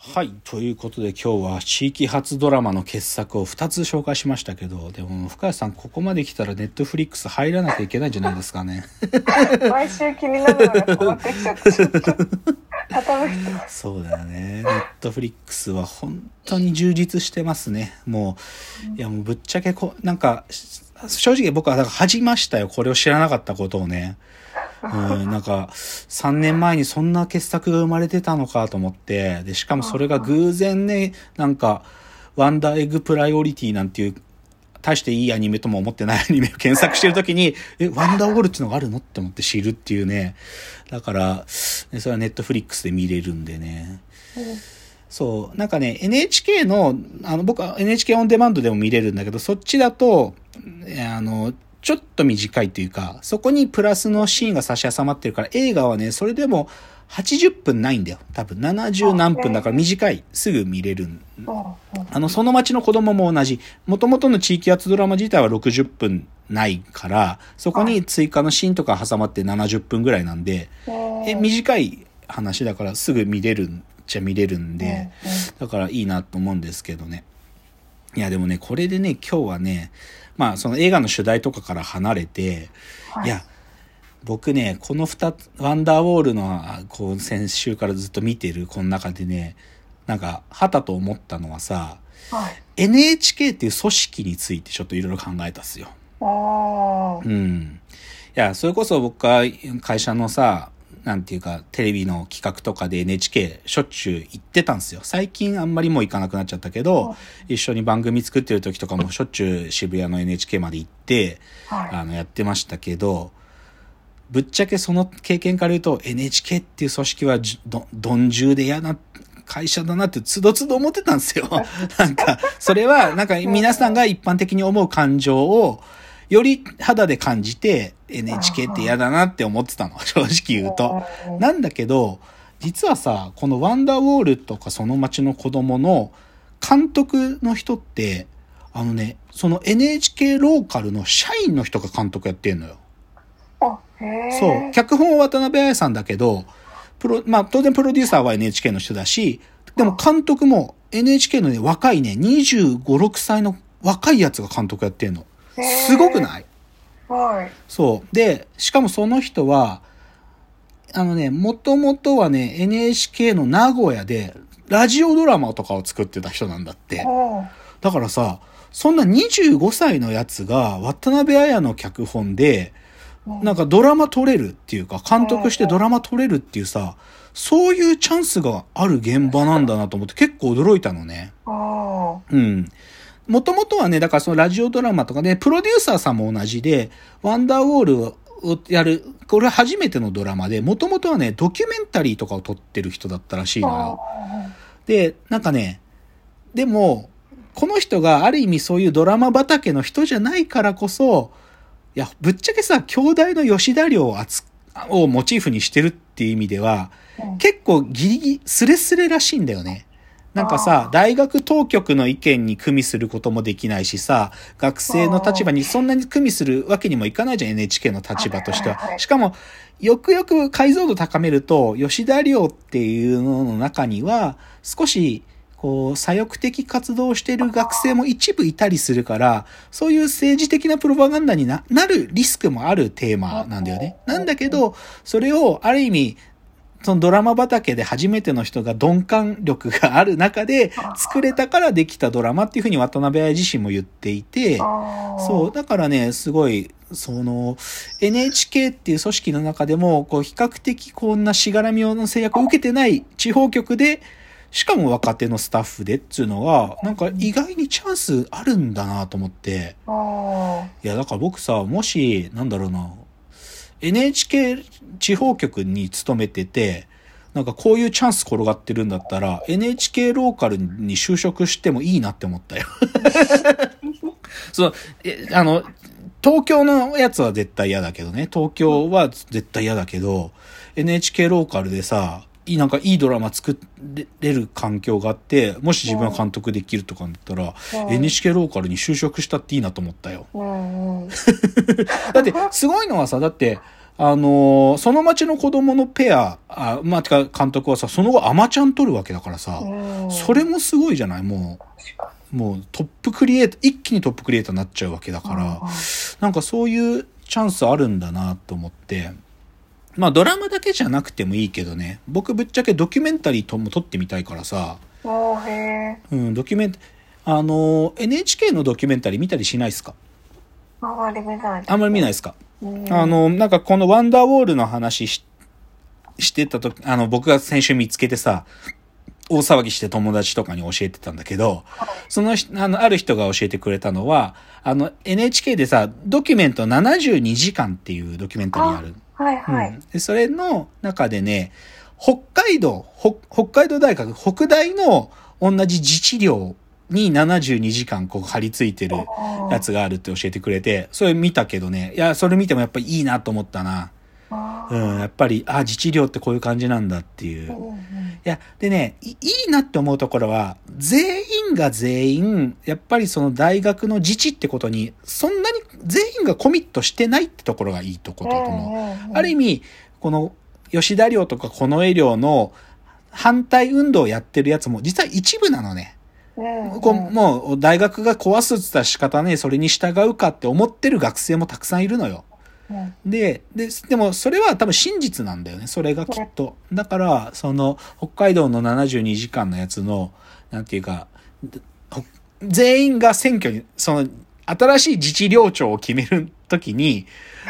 はい。ということで今日は地域発ドラマの傑作を2つ紹介しましたけど、でも深谷さんここまで来たらネットフリックス入らなきゃいけないんじゃないですかね。毎週気になるのが溜まってきちゃってちょっと傾いてますそうだよね。ネットフリックスは本当に充実してますね。もう、いやもうぶっちゃけこう、なんか、正直僕はだから恥じましたよ。これを知らなかったことをね。うん、なんか、3年前にそんな傑作が生まれてたのかと思って、で、しかもそれが偶然ね、なんか、ワンダーエッグプライオリティなんていう、大していいアニメとも思ってないアニメを検索してるときに、え、ワンダーウォールっていうのがあるのって思って知るっていうね。だから、それはネットフリックスで見れるんでね。そう。なんかね、NHK の、あの、僕は NHK オンデマンドでも見れるんだけど、そっちだと、あの、ちょっと短いというか、そこにプラスのシーンが差し挟まってるから、映画はね、それでも80分ないんだよ。多分70何分だから短い。すぐ見れるあの、その町の子供も同じ。元々の地域発ドラマ自体は60分ないから、そこに追加のシーンとか挟まって70分ぐらいなんで、え、短い話だからすぐ見れるんじゃ見れるんで、だからいいなと思うんですけどね。いや、でもね、これでね、今日はね、まあ、その映画の主題とかから離れて、はいいや、僕ね、この二つ、ワンダーウォールの、あこう、先週からずっと見てる、この中でね、なんか、はたと思ったのはさ、はい NHK っていう組織についてちょっといろいろ考えたっすよ。あーうん。いや、それこそ僕は会社のさ、なんていうか、テレビの企画とかで NHK しょっちゅう行ってたんですよ。最近あんまりもう行かなくなっちゃったけど、一緒に番組作ってる時とかもしょっちゅう渋谷の NHK まで行って、はいあの、やってましたけど、ぶっちゃけその経験から言うと NHK っていう組織はじど、鈍重で嫌な会社だなってつどつど思ってたんですよ。なんか、それは、なんか皆さんが一般的に思う感情を、より肌で感じて NHK って嫌だなって思ってたの。正直言うと。なんだけど、実はさ、このワンダーウォールとかその街の子供の監督の人って、あのね、その NHK ローカルの社員の人が監督やってんのよ。そう。脚本は渡辺彩さんだけど、プロ、まあ当然プロデューサーは NHK の人だし、でも監督も NHK のね、若いね、25、6歳の若いやつが監督やってんの。すごくない？はいそう。で、しかもその人は、あのね、もともとはね、NHK の名古屋で、ラジオドラマとかを作ってた人なんだって。はだからさ、そんな25歳のやつが渡辺彩の脚本で、なんかドラマ撮れるっていうか、監督してドラマ撮れるっていうさ、そういうチャンスがある現場なんだなと思って結構驚いたのね。あうん。もともとはね、だからそのラジオドラマとかね、プロデューサーさんも同じで、ワンダーウォールをやる、これは初めてのドラマで、もともとはね、ドキュメンタリーとかを撮ってる人だったらしいのよ。で、なんかね、でも、この人がある意味そういうドラマ畑の人じゃないからこそ、いや、ぶっちゃけさ、兄弟の吉田寮を扱をモチーフにしてるっていう意味では、結構ギリギリ、スレスレらしいんだよね。なんかさ、大学当局の意見に組みすることもできないしさ、学生の立場にそんなに組みするわけにもいかないじゃん、NHK の立場としては。しかも、よくよく解像度高めると、吉田寮っていうのの中には、少し、こう、左翼的活動をしている学生も一部いたりするから、そういう政治的なプロパガンダにななるリスクもあるテーマなんだよね。なんだけど、それをある意味、そのドラマ畑で初めての人が鈍感力がある中で作れたからできたドラマっていうふうに渡辺愛自身も言っていて、そう、だからね、すごい、その、NHK っていう組織の中でも、こう、比較的こんなしがらみの制約を受けてない地方局で、しかも若手のスタッフでっていうのが、なんか意外にチャンスあるんだなと思って。あいや、だから僕さ、もし、なんだろうな、NHK 地方局に勤めてて、なんかこういうチャンス転がってるんだったら、NHK ローカルに就職してもいいなって思ったよ。そう、え、あの、東京のやつは絶対嫌だけどね。東京は絶対嫌だけど、NHK ローカルでさ、なんかいいドラマ作れる環境があって、もし自分が監督できるとかだったら、うん NHK ローカルに就職したっていいなと思ったよ。うんうん。だって、すごいのはさ、だって、あのーその町の子供のペア、あまあ、てか監督はさ、その後アマちゃん取るわけだからさ、うん。それもすごいじゃない？もう、もうトップクリエイター、一気にトップクリエイターになっちゃうわけだにから、なんかそういうチャンスあるんだなと思って、まあドラマだけじゃなくてもいいけどね、僕ぶっちゃけドキュメンタリーとも撮ってみたいからさ、うんドキュメンあのー NHK のドキュメンタリー見たりしないですか？あまり見ない。あんまり見ないですか？うん。あの、なんかこのワンダーウォールの話ししてたとき、あの、僕が先週見つけてさ、大騒ぎして友達とかに教えてたんだけど、その人、あの、ある人が教えてくれたのは、あの、NHK でさ、ドキュメント72時間っていうドキュメンタリーある。はいはい、うんで、それの中でね、北海道、北海道大学、北大の同じ自治寮に72時間こう張り付いてるやつがあるって教えてくれて、それ見たけどね、いや、それ見てもやっぱいいなと思ったな。あうん、やっぱり、あ、自治寮ってこういう感じなんだっていう。いや、でね、いいいなって思うところは、全員が全員、やっぱりその大学の自治ってことに、そんなに全員がコミットしてないってところがいいところだと思う。ある意味、この吉田寮とか近衛寮の反対運動をやってるやつも実は一部なのね。もう大学が壊すって言ったら仕方ねえ、それに従うかって思ってる学生もたくさんいるのよ。うんで、で、でもそれは多分真実なんだよね。それがきっと。だから、その北海道の72時間のやつの、なんていうか、ほ全員が選挙に、その、新しい自治領長を決めるときに、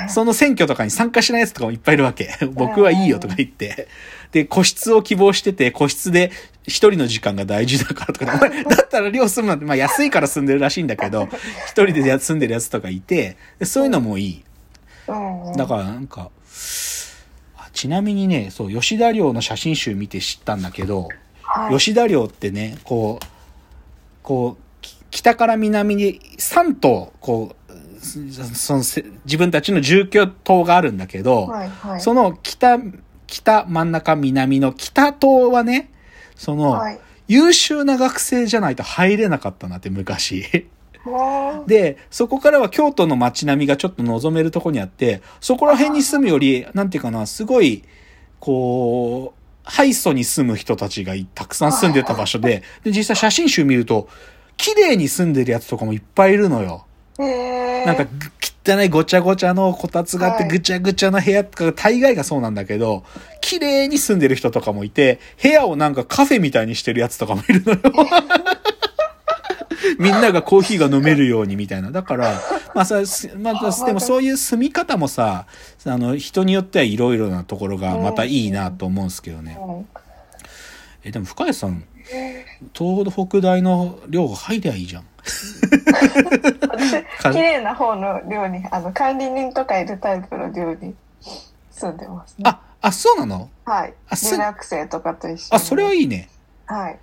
その選挙とかに参加しない奴とかもいっぱいいるわけ。僕はいいよとか言って。で、個室を希望してて、個室で一人の時間が大事だからとか、お前だったら寮住むなんて、まあ安いから住んでるらしいんだけど、一人で住んでるやつとかいて、でそういうのもいい。だからなんか、あちなみにね、そう、吉田寮の写真集見て知ったんだけど、はい。吉田寮ってね、こう、こう、き北から南に3棟、こう、そそのせ自分たちの住居棟があるんだけど、はいはい。その北、北、真ん中、南の北棟はね、その、はい。優秀な学生じゃないと入れなかったなって昔。で、そこからは京都の街並みがちょっと望めるとこにあって、そこら辺に住むより、なんていうかな、すごい、こう、ハイソに住む人たちがいたくさん住んでた場所で、で、実際写真集見ると、綺麗に住んでるやつとかもいっぱいいるのよ。なんか、ぐ汚いごちゃごちゃのこたつがあって、はいぐちゃぐちゃの部屋とか、大概がそうなんだけど、綺麗に住んでる人とかもいて、部屋をなんかカフェみたいにしてるやつとかもいるのよ。みんながコーヒーが飲めるようにみたいな。だから、まあさ、すまあ、でもそういう住み方もさ、あの、人によってはいろいろなところがまたいいなと思うんですけどね。うんえ、でも深谷さん、東北大の寮入りゃいいじゃん。綺麗な方の寮にあの管理人とかいるタイプの寮に住んでますねあ、あ、そうなの？はいあす留学生とかと一緒にあ、それはいいね。はい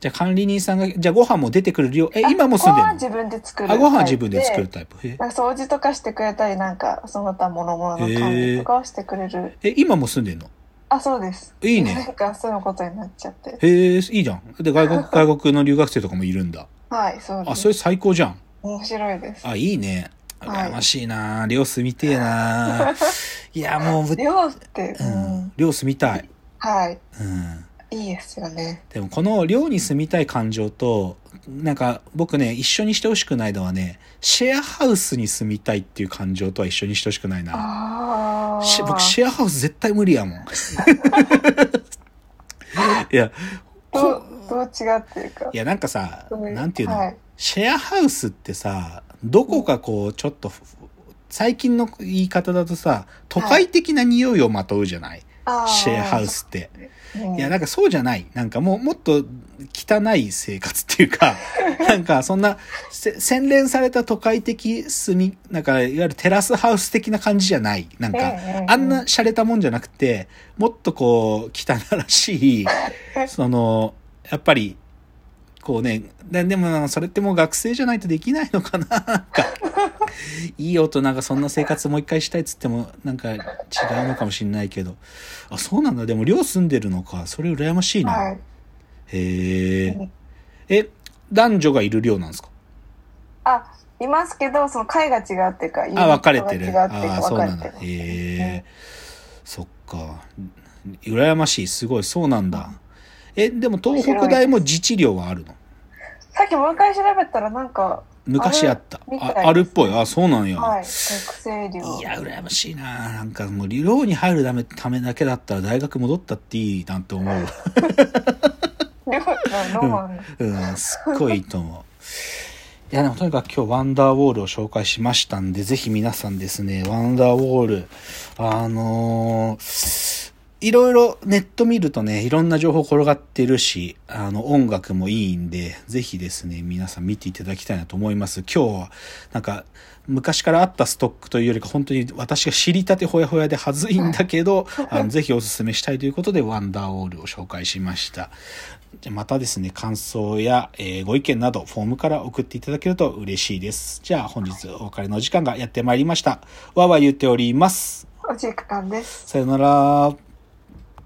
じゃあ管理人さんが、じゃあご飯も出てくる量、え、今も住んでるの？ご飯は自分で作るあ、ご飯は自分で作るタイプ。なんか掃除とかしてくれたりなんかその他諸々の管理とかをしてくれる。え、今も住んでんの？あそうです。いいね。なんかそういうことになっちゃって。へえ、いいじゃん。で、外国、外国の留学生とかもいるんだ。はいそうであ、すそれ最高じゃん。面白いです。あ、いいね。はい。羨ましいな。寮住みてえな。いや、もうぶ、寮ってううんん、寮住みたい。はい。うん。いいですよね。でもこの寮に住みたい感情と、なんか僕ね、一緒にしてほしくないのはね、シェアハウスに住みたいっていう感情とは一緒にしてほしくないな。僕シェアハウス絶対無理やもん。いや、どうどう違うっていうか。いやなんかさ、うん。なんていうの、はい。シェアハウスってさ、どこかこう、ちょっと、最近の言い方だとさ、都会的な匂いをまとうじゃない、あーシェアハウスって。うんいや、なんかそうじゃない。なんかもう、もっと汚い生活っていうか、なんかそんな、せ洗練された都会的住み、なんか、いわゆるテラスハウス的な感じじゃない。なんかあんな洒落たもんじゃなくて、もっとこう、汚らしい、その、やっぱり、こうね、ででも、それってもう学生じゃないとできないのかななんか、いい大人がそんな生活もう一回したいっつっても、なんか違うのかもしれないけど。あ、そうなんだ。でも寮住んでるのか。それ羨ましいな。はいへえうん。え、男女がいる寮なんですか？あいますけど、その階が違うっていうか、あ、分かれてる。あかそうなんだ。へえ。そっか。羨ましい。すごい。そうなんだ。え、でも東北大も自治寮はあるの？さっきもう一回調べたらなんか、昔あった。あああるっぽい。あ、そうなんや。はい、学生寮。いや、羨ましいな。なんかもう、寮に入るためためだけだったら大学戻ったっていいなんて思う。寮がロマン。うん、すっごいいいと思う。いや、でもとにかく今日ワンダーウォールを紹介しましたんで、ぜひ皆さんですね、ワンダーウォール、あのーいろいろネット見るとね、いろんな情報転がってるし、あの、音楽もいいんで、ぜひですね、皆さん見ていただきたいなと思います。今日は、なんか、昔からあったストックというよりか、本当に私が知りたてほやほやではずいんだけど、あのぜひおすすめしたいということで、ワンダーウォールを紹介しました。じゃあまたですね、感想や、えーご意見など、フォームから送っていただけると嬉しいです。じゃあ本日お別れのお時間がやってまいりました。わーわー言っております。お時間です。さよなら。